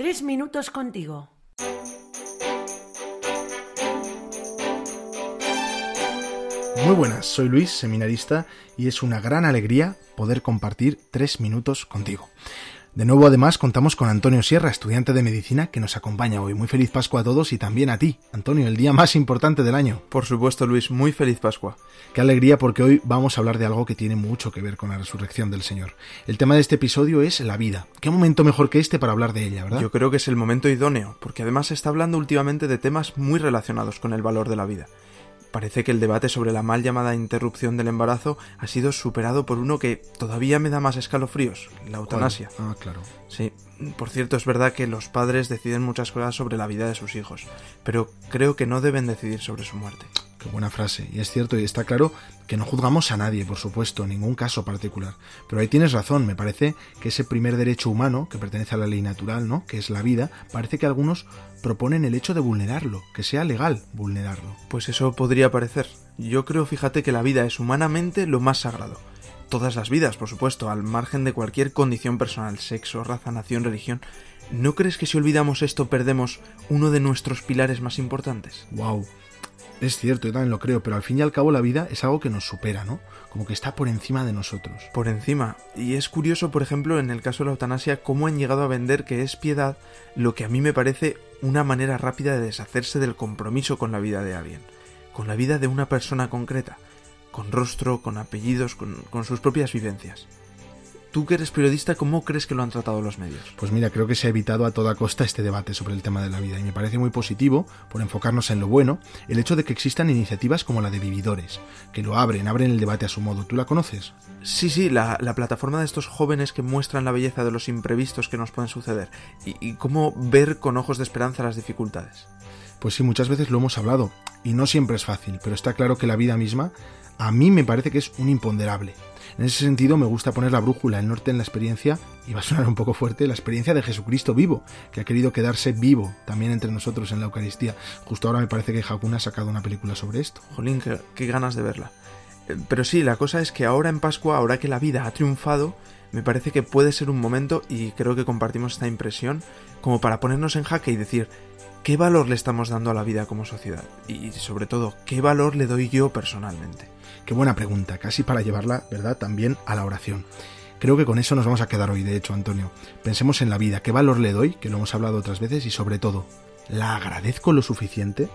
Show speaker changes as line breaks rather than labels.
Tres minutos contigo.
Muy buenas, soy Luis, seminarista, y es una gran alegría poder compartir tres minutos contigo. De nuevo, además, contamos con Antonio Sierra, estudiante de medicina, que nos acompaña hoy. Muy feliz Pascua a todos y también a ti, Antonio, el día más importante del año.
Por supuesto, Luis, muy feliz Pascua.
Qué alegría porque hoy vamos a hablar de algo que tiene mucho que ver con la resurrección del Señor. El tema de este episodio es la vida. ¿Qué momento mejor que este para hablar de ella, verdad?
Yo creo que es el momento idóneo, porque además se está hablando últimamente de temas muy relacionados con el valor de la vida. Parece que el debate sobre la mal llamada interrupción del embarazo ha sido superado por uno que todavía me da más escalofríos, la eutanasia.
Ah, claro.
Sí, por cierto, es verdad que los padres deciden muchas cosas sobre la vida de sus hijos, pero creo que no deben decidir sobre su muerte.
Qué buena frase. Y es cierto y está claro que no juzgamos a nadie, por supuesto, en ningún caso particular. Pero ahí tienes razón, me parece que ese primer derecho humano, que pertenece a la ley natural, ¿no? Que es la vida, parece que algunos proponen el hecho de vulnerarlo, que sea legal vulnerarlo.
Pues eso podría parecer. Yo creo, fíjate, que la vida es humanamente lo más sagrado. Todas las vidas, por supuesto, al margen de cualquier condición personal, sexo, raza, nación, religión. ¿No crees que si olvidamos esto perdemos uno de nuestros pilares más importantes?
Wow. Es cierto, yo también lo creo, pero al fin y al cabo la vida es algo que nos supera, ¿no? Como que está por encima de nosotros.
Por encima. Y es curioso, por ejemplo, en el caso de la eutanasia, cómo han llegado a vender que es piedad lo que a mí me parece una manera rápida de deshacerse del compromiso con la vida de alguien, con la vida de una persona concreta, con rostro, con apellidos, con, con sus propias vivencias. Tú que eres periodista, ¿cómo crees que lo han tratado los medios?
Pues mira, creo que se ha evitado a toda costa este debate sobre el tema de la vida y me parece muy positivo, por enfocarnos en lo bueno, el hecho de que existan iniciativas como la de Vividores, que lo abren, abren el debate a su modo. ¿Tú la conoces?
Sí, sí, la, la plataforma de estos jóvenes que muestran la belleza de los imprevistos que nos pueden suceder y, y cómo ver con ojos de esperanza las dificultades.
Pues sí, muchas veces lo hemos hablado y no siempre es fácil, pero está claro que la vida misma a mí me parece que es un imponderable. En ese sentido me gusta poner la brújula, el norte en la experiencia, y va a sonar un poco fuerte, la experiencia de Jesucristo vivo, que ha querido quedarse vivo también entre nosotros en la Eucaristía. Justo ahora me parece que Hakuna ha sacado una película sobre esto.
Jolín, qué, qué ganas de verla. Eh, Pero sí, la cosa es que ahora en Pascua, ahora que la vida ha triunfado, me parece que puede ser un momento, y creo que compartimos esta impresión, como para ponernos en jaque y decir, ¿qué valor le estamos dando a la vida como sociedad? Y sobre todo, ¿qué valor le doy yo personalmente?
Qué buena pregunta, casi para llevarla, ¿verdad?, también a la oración. Creo que con eso nos vamos a quedar hoy, de hecho, Antonio. Pensemos en la vida, qué valor le doy, que lo hemos hablado otras veces, y sobre todo, ¿la agradezco lo suficiente?